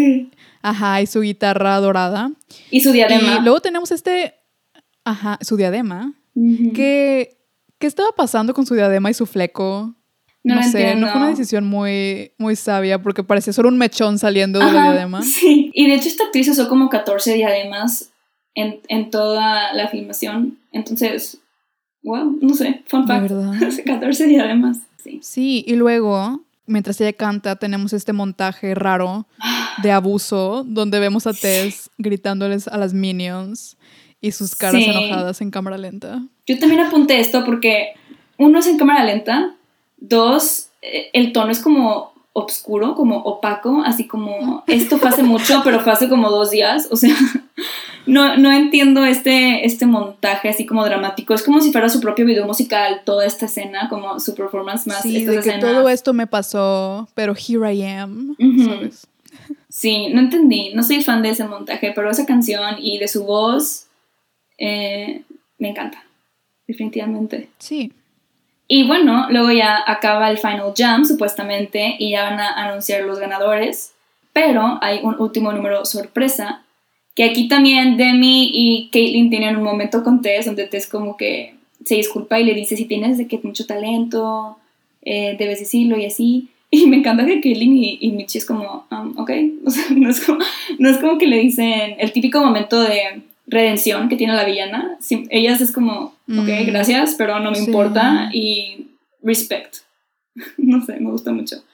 ajá, y su guitarra dorada. Y su diadema. Y luego tenemos este ajá, su diadema. que ¿Qué estaba pasando con su diadema y su fleco? No, sé, no fue una decisión muy, muy sabia porque parecía solo un mechón saliendo de la diadema. Sí, y de hecho esta actriz usó como 14 diademas en, en toda la filmación. Entonces, wow, no sé, fun fact. [laughs] Hace 14 días además. Sí. sí, y luego, mientras ella canta, tenemos este montaje raro de abuso donde vemos a Tess gritándoles a las minions y sus caras enojadas en cámara lenta. Yo también apunté esto porque uno es en cámara lenta, dos, eh, el tono es como obscuro, como opaco, así como esto fue hace mucho, pero fue hace como dos días, o sea, no, no entiendo este, este montaje así como dramático, es como si fuera su propio video musical, toda esta escena, como su performance más. Sí, de que todo esto me pasó, pero here I am, ¿sabes? Sí, no entendí, no soy fan de ese montaje, pero esa canción y de su voz eh, me encanta, definitivamente. Sí, Y bueno, luego ya acaba el Final Jam, supuestamente, y ya van a anunciar los ganadores. Pero hay un último número sorpresa, que aquí también Demi y Caitlyn tienen un momento con Tess, donde Tess como que se disculpa y le dice si tienes de que mucho talento, eh, debes decirlo y así. [laughs] Y me encanta que Caitlyn y, y Michi es como, um, ok, [laughs] o sea, no es, como, no es como que le dicen el típico momento de redención que tiene la villana. ellas es como, ok, mm. gracias, pero no me importa y respect. [laughs] no sé, me gusta mucho.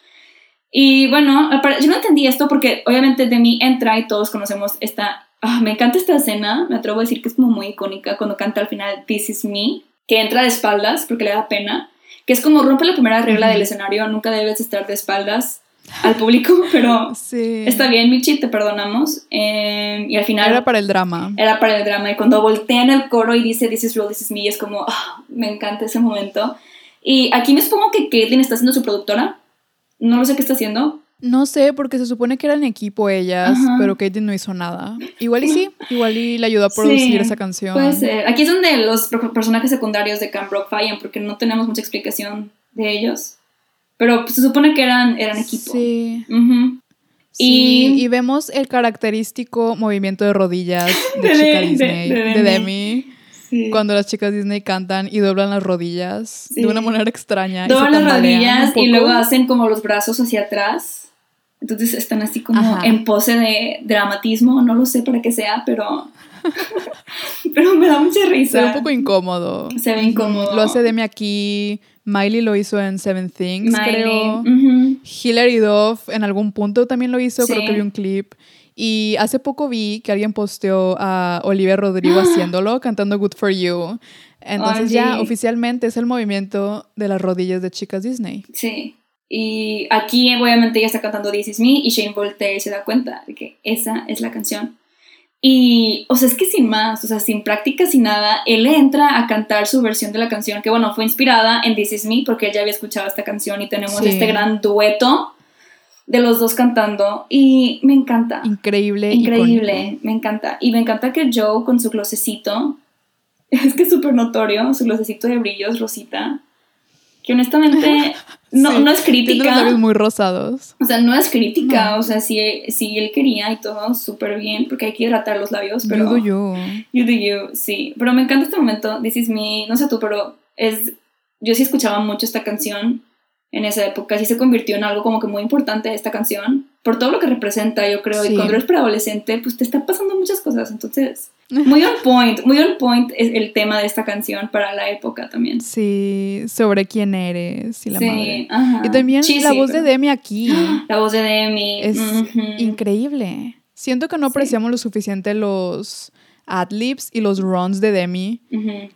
Y bueno, yo no entendí esto porque obviamente Demi entra y todos conocemos esta... Ah, me encanta esta escena, me atrevo a decir que es como muy icónica cuando canta al final This is me, que entra de espaldas porque le da pena que es como rompe la primera regla del escenario, nunca debes estar de espaldas al público, [laughs] pero está bien, Michi, te perdonamos. Em, y al final... Era para el drama. Era para el drama. Y cuando voltea en el coro y dice This is real, this is me, es como, ah, me encanta ese momento. Y aquí me supongo que Caitlyn está siendo su productora. No lo sé qué está haciendo. No sé, porque se supone que eran equipo ellas, pero Katie no hizo nada. Igual y sí, igual y le ayudó a producir esa canción. Puede ser. Aquí es donde los personajes secundarios de Camp Rock fallan, porque no tenemos mucha explicación de ellos. Pero pues, se supone que eran, eran equipo. Sí. y, vemos el característico movimiento de rodillas [laughs] de, chica Disney, de, Demi. Cuando las chicas Disney cantan y doblan las rodillas de una manera extraña. Doblan las rodillas y luego hacen como los brazos hacia atrás. Entonces están así como en pose de dramatismo, no lo sé para qué sea, pero [laughs] pero me da mucha risa. Se ve un poco incómodo. Se ve incómodo. Lo hace Demi aquí, Miley lo hizo en Seven Things, creo. Hilary Duff en algún punto también lo hizo, creo que vi un clip. Y hace poco vi que alguien posteó a Olivia Rodrigo [gasps] haciéndolo, cantando Good For You. Entonces ya oficialmente es el movimiento de las rodillas de chicas Disney. Sí. Y aquí obviamente ella está cantando This Is Me y Shane voltea y se da cuenta de que esa es la canción. Y, o sea, es que sin más, o sea, sin práctica, sin nada, él entra a cantar su versión de la canción, que bueno, fue inspirada en This Is Me, porque él ya había escuchado esta canción y tenemos este gran dueto de los dos cantando y me encanta. Increíble. Increíble, me encanta. Y me encanta que Joe con su glosecito, [laughs] es que es súper notorio, su glosecito de brillos, rosita, que honestamente [laughs] no, no es crítica. Tiene los labios muy rosados. O sea, no es crítica, o sea, si, si él quería y todo súper bien, porque hay que hidratar los labios, pero... You do you. You do you, sí. Pero me encanta este momento, This is me, no sé tú, pero es... Yo sí escuchaba mucho esta canción en esa época, sí se convirtió en algo como que muy importante esta canción, por todo lo que representa, yo creo, y cuando eres preadolescente, pues te están pasando muchas cosas, entonces muy on point, muy on point es el tema de esta canción para la época también. Sí, sobre quién eres y la sí, Y también la voz de Demi aquí. [gasps] La voz de Demi. Es increíble. Siento que no apreciamos lo suficiente los adlibs y los runs de Demi,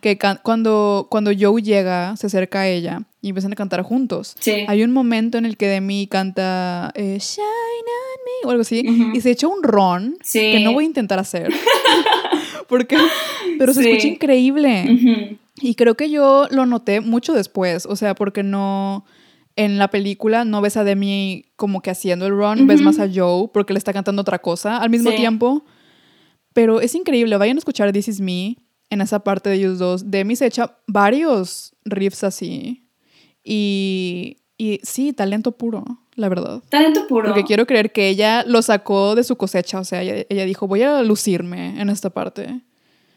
que cuando, cuando Joe llega, se acerca a ella y empiezan a cantar juntos. Hay un momento en el que Demi canta eh, Shine on me o algo así, y se echa un ron que no voy a intentar hacer. [laughs] porque, [laughs] pero se escucha increíble. Y creo que yo lo noté mucho después, o sea, porque no en la película no ves a Demi como que haciendo el run, ves más a Joe porque le está cantando otra cosa al mismo tiempo. Pero es increíble, vayan a escuchar This Is Me en esa parte de ellos dos. Demi se echa varios riffs así. Y, y sí, talento puro, la verdad. Talento puro. Porque quiero creer que ella lo sacó de su cosecha, o sea, ella, dijo, voy a lucirme en esta parte.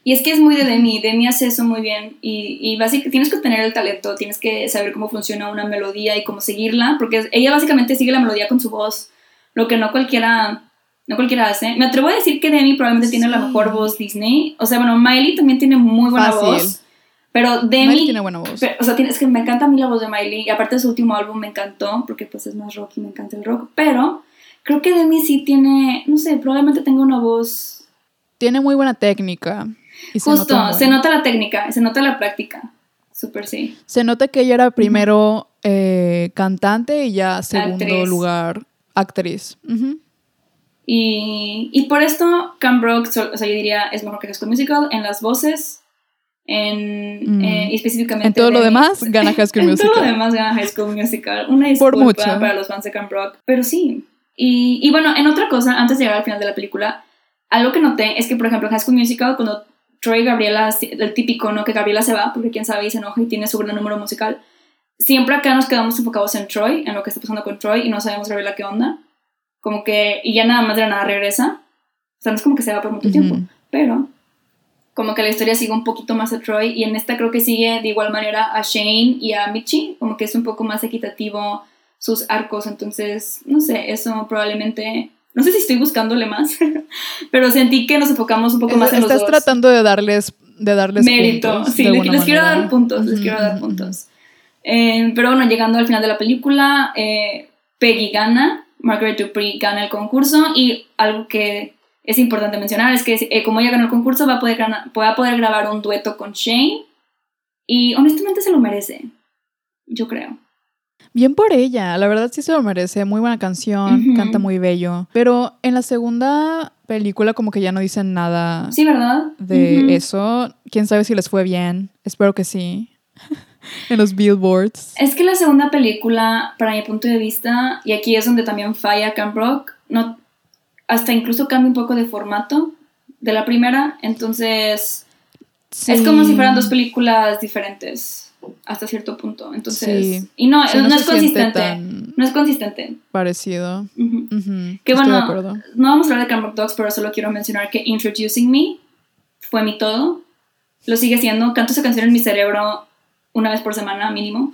Y es que es muy de Demi, Demi hace eso muy bien y, y básicamente tienes que tener el talento, tienes que saber cómo funciona una melodía y cómo seguirla, porque ella básicamente sigue la melodía con su voz, lo que no cualquiera, no cualquiera hace. Me atrevo a decir que Demi probablemente tiene la mejor voz Disney, o sea, bueno, Miley también tiene muy buena voz, pero Demi... Miley tiene buena voz. o sea, es que me encanta a mí la voz de Miley. Y aparte de su último álbum me encantó, porque pues es más rock y me encanta el rock. Pero creo que Demi sí tiene, no sé, probablemente tenga una voz... Tiene muy buena técnica. Justo, se nota la técnica, se nota la práctica. Súper sí. Se nota que ella era primero eh, cantante y ya segundo lugar actriz. y, y, por esto Cam Rock, o sea, yo diría, es mejor que High Musical en las voces, en, mm. eh, específicamente en todo lo demás [laughs] gana High School Musical. en todo lo demás gana High School Musical. Una disculpa Por mucho. para los fans de Camp Rock, pero sí. Y, y, bueno, en otra cosa, antes de llegar al final de la película, algo que noté es que, por ejemplo, en High School Musical, cuando Troy y Gabriela, el típico, ¿no? Que Gabriela se va, porque quién sabe y se enoja y tiene su gran número musical. siempre acá nos quedamos enfocados en Troy, en lo que está pasando con Troy, y no sabemos la qué onda. Como que, y ya nada más de la nada regresa. O sea, no es como que se va por mucho tiempo, pero como que la historia sigue un poquito más a Troy, y en esta creo que sigue de igual manera a Shane y a Michi, como que es un poco más equitativo sus arcos, entonces, no sé, eso probablemente no sé si estoy buscándole más, [laughs] pero sentí que nos enfocamos un poco más en los Estás tratando de darles, de darles mérito. sí, les, quiero dar puntos, les quiero dar puntos. Eh, pero bueno, llegando al final de la película, eh, Peggy gana, Margaret Dupree gana el concurso y algo que es importante mencionar es que eh, como ella ganó el concurso va a, poder va a poder grabar un dueto con Shane y honestamente se lo merece, yo creo. Bien por ella, la verdad sí se lo merece, muy buena canción, canta muy bello, pero en la segunda película como que ya no dicen nada. Sí, ¿verdad? De eso, quién sabe si les fue bien, espero que sí. [laughs] en los billboards. Es que la segunda película, para mi punto de vista, y aquí es donde también falla Camp Rock, no, hasta incluso cambia un poco de formato de la primera, entonces es como si fueran dos películas diferentes hasta cierto punto. Entonces, y no, no, es consistente. No es consistente. Parecido. Que bueno, no vamos a hablar de Camp Dogs, pero solo quiero mencionar que Introducing Me fue mi todo. Lo sigue siendo. Canto esa canción en mi cerebro una vez por semana mínimo.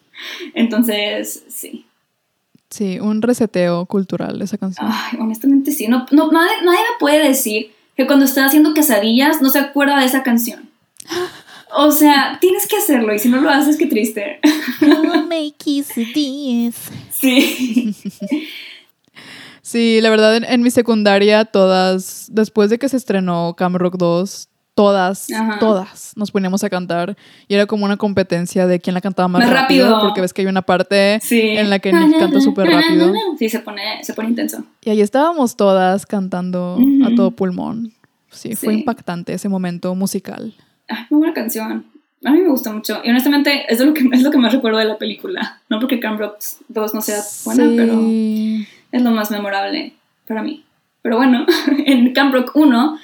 [laughs] Entonces, sí. Sí, un reseteo cultural esa canción. Ay, honestamente sí. No, no, nadie, nadie me puede decir que cuando está haciendo quesadillas no se acuerda de esa canción. O sea, tienes que hacerlo y si no lo haces, qué triste. make Sí. Sí, la verdad, en, mi secundaria, todas, después de que se estrenó Cam Rock 2, todas, todas nos poníamos a cantar y era como una competencia de quién la cantaba más, rápido, porque ves que hay una parte en la que Nick canta súper rápido. Sí, se pone, se pone intenso. Y ahí estábamos todas cantando a todo pulmón. Sí, fue impactante ese momento musical. Ah, muy buena canción. A mí me gusta mucho. Y honestamente es lo que, es lo que más recuerdo de la película. No porque Camp Rock 2 no sea buena, pero es lo más memorable para mí. Pero bueno, [laughs] en Camp Rock 1,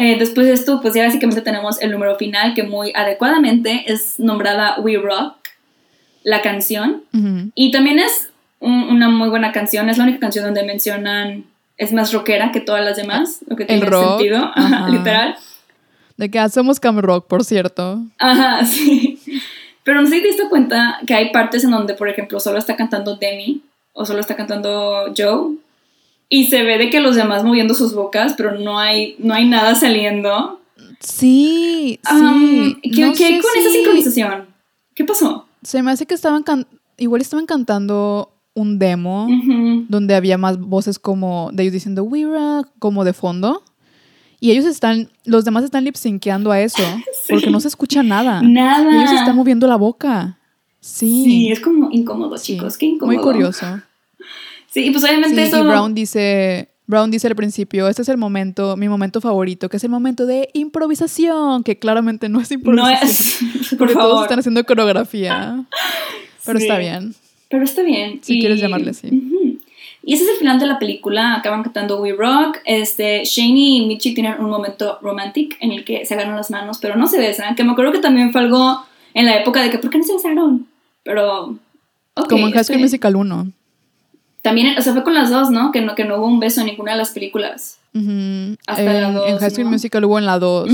eh, después de esto, pues ya básicamente tenemos el número final que muy adecuadamente es nombrada We Rock, la canción. Y también es una muy buena canción. Es la única canción donde mencionan, es más rockera que todas las demás, lo que tiene sentido, [laughs] literal. De que hacemos cam rock, por cierto. Ajá, [laughs] sí. Pero no sé si te diste cuenta que hay partes en donde, por ejemplo, solo está cantando Demi o solo está cantando Joe y se ve de que los demás moviendo sus bocas, pero no hay, no hay nada saliendo. Sí, sí. ¿Qué, hay con esa sincronización? ¿Qué pasó? Se me hace que estaban igual estaban cantando un demo donde había más voces como de ellos diciendo We Rock como de fondo. Y ellos están, los demás están lip synqueando a eso, [laughs] porque no se escucha nada. Nada. ellos están moviendo la boca. Sí. Sí, es como incómodo, chicos, qué incómodo. Muy curioso. Sí, pues obviamente eso. Y Brown dice, Brown dice al principio, este es el momento, mi momento favorito, que es el momento de improvisación, que claramente no es improvisación. No es, [laughs] por porque todos están haciendo coreografía. [laughs] Pero está bien. Pero está bien. Si quieres llamarle así. Y ese es el final de la película, acaban cantando We Rock, este, Shane y Michi tienen un momento romántico en el que se agarran las manos, pero no se besan, que me acuerdo que también fue algo en la época de que, ¿por qué no se besaron? Pero... Como en High School Musical 1. También, o sea, fue con las dos, ¿no? Que no, que no hubo un beso en ninguna de las películas. Hasta la 2. En High School Musical hubo en la 2.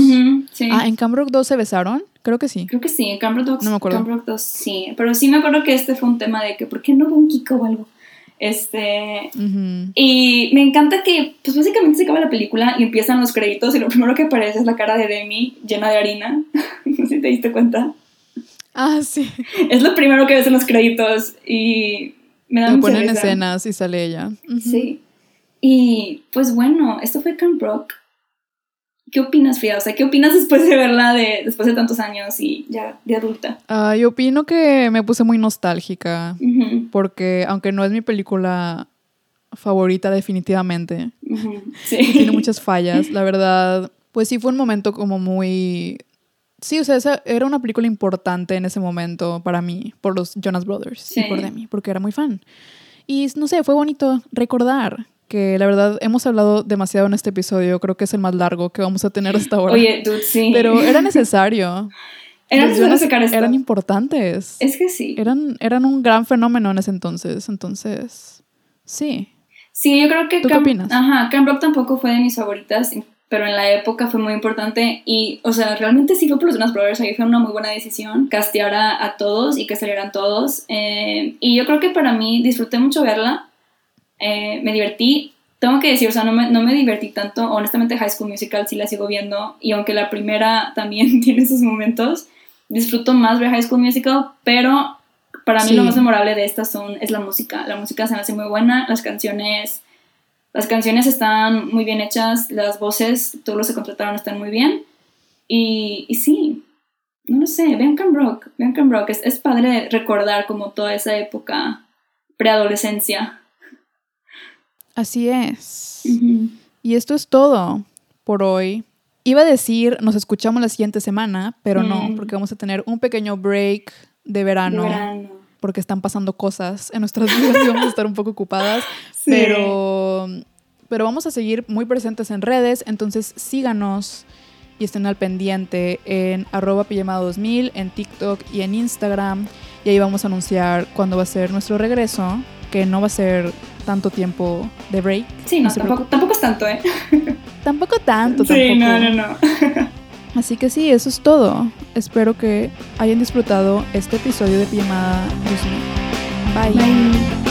sí. Ah, ¿en Cambrook 2 se besaron? Creo que sí. Creo que sí, en Cambrook 2. No me acuerdo. Cambrook 2, sí. Pero sí me acuerdo que este fue un tema de que, ¿por qué no hubo un Kiko o algo? Este, Y me encanta que, pues básicamente se acaba la película y empiezan los créditos y lo primero que aparece es la cara de Demi llena de harina. [laughs] no sé si te diste cuenta. Ah, sí. Es lo primero que ves en los créditos y me da Lo ponen escenas y sale ella. Sí. Y pues bueno, esto fue Camp Rock. ¿Qué opinas, Frida? O sea, ¿qué opinas después de verla de, después de tantos años y ya de adulta? Ah, yo opino que me puse muy nostálgica, porque aunque no es mi película favorita definitivamente, [laughs] tiene muchas fallas, la verdad, pues sí fue un momento como muy... Sí, o sea, esa era una película importante en ese momento para mí, por los Jonas Brothers y por Demi, porque era muy fan. Y no sé, fue bonito recordar que la verdad hemos hablado demasiado en este episodio, creo que es el más largo que vamos a tener hasta ahora. Oye, dude, sí. Pero era necesario. [laughs] Eran, sacar esto. eran importantes. Es que sí. Eran, eran un gran fenómeno en ese entonces. Entonces, sí. Sí, yo creo que... ¿Tú qué opinas? Ajá, Camp Rock tampoco fue de mis favoritas, pero en la época fue muy importante y, o sea, realmente sí fue por los Jonas Brothers, ahí fue una muy buena decisión castear a, todos y que salieran todos. Eh, y yo creo que para mí disfruté mucho verla, eh, me divertí. Tengo que decir, o sea, no me, no me divertí tanto. Honestamente, High School Musical sí la sigo viendo. Y aunque la primera [laughs] también [laughs] tiene sus momentos, disfruto más ver High School Musical. Pero para mí lo más memorable de estas son, es la música. La música se me hace muy buena. Las canciones las canciones están muy bien hechas, las voces, todos los que contrataron están muy bien. Y, y sí, no lo sé, vean Camp Rock, vean Camp Rock. Es, es padre recordar como toda esa época preadolescencia. Así es. Y esto es todo por hoy. Iba a decir, nos escuchamos la siguiente semana, pero no, mm. porque vamos a tener un pequeño break de verano. De verano porque están pasando cosas en nuestras [laughs] vidas y vamos a estar un poco ocupadas. Pero, pero vamos a seguir muy presentes en redes, entonces síganos y estén al pendiente en arroba pijamada 2000, en TikTok y en Instagram. Y ahí vamos a anunciar cuándo va a ser nuestro regreso, que no va a ser tanto tiempo de break. Sí, no, tampoco, tampoco, es tanto, ¿eh? Tampoco tanto, Sí, no, no, no. [laughs] Así que sí, eso es todo. Espero que hayan disfrutado este episodio de Pijamada Bye. Bye.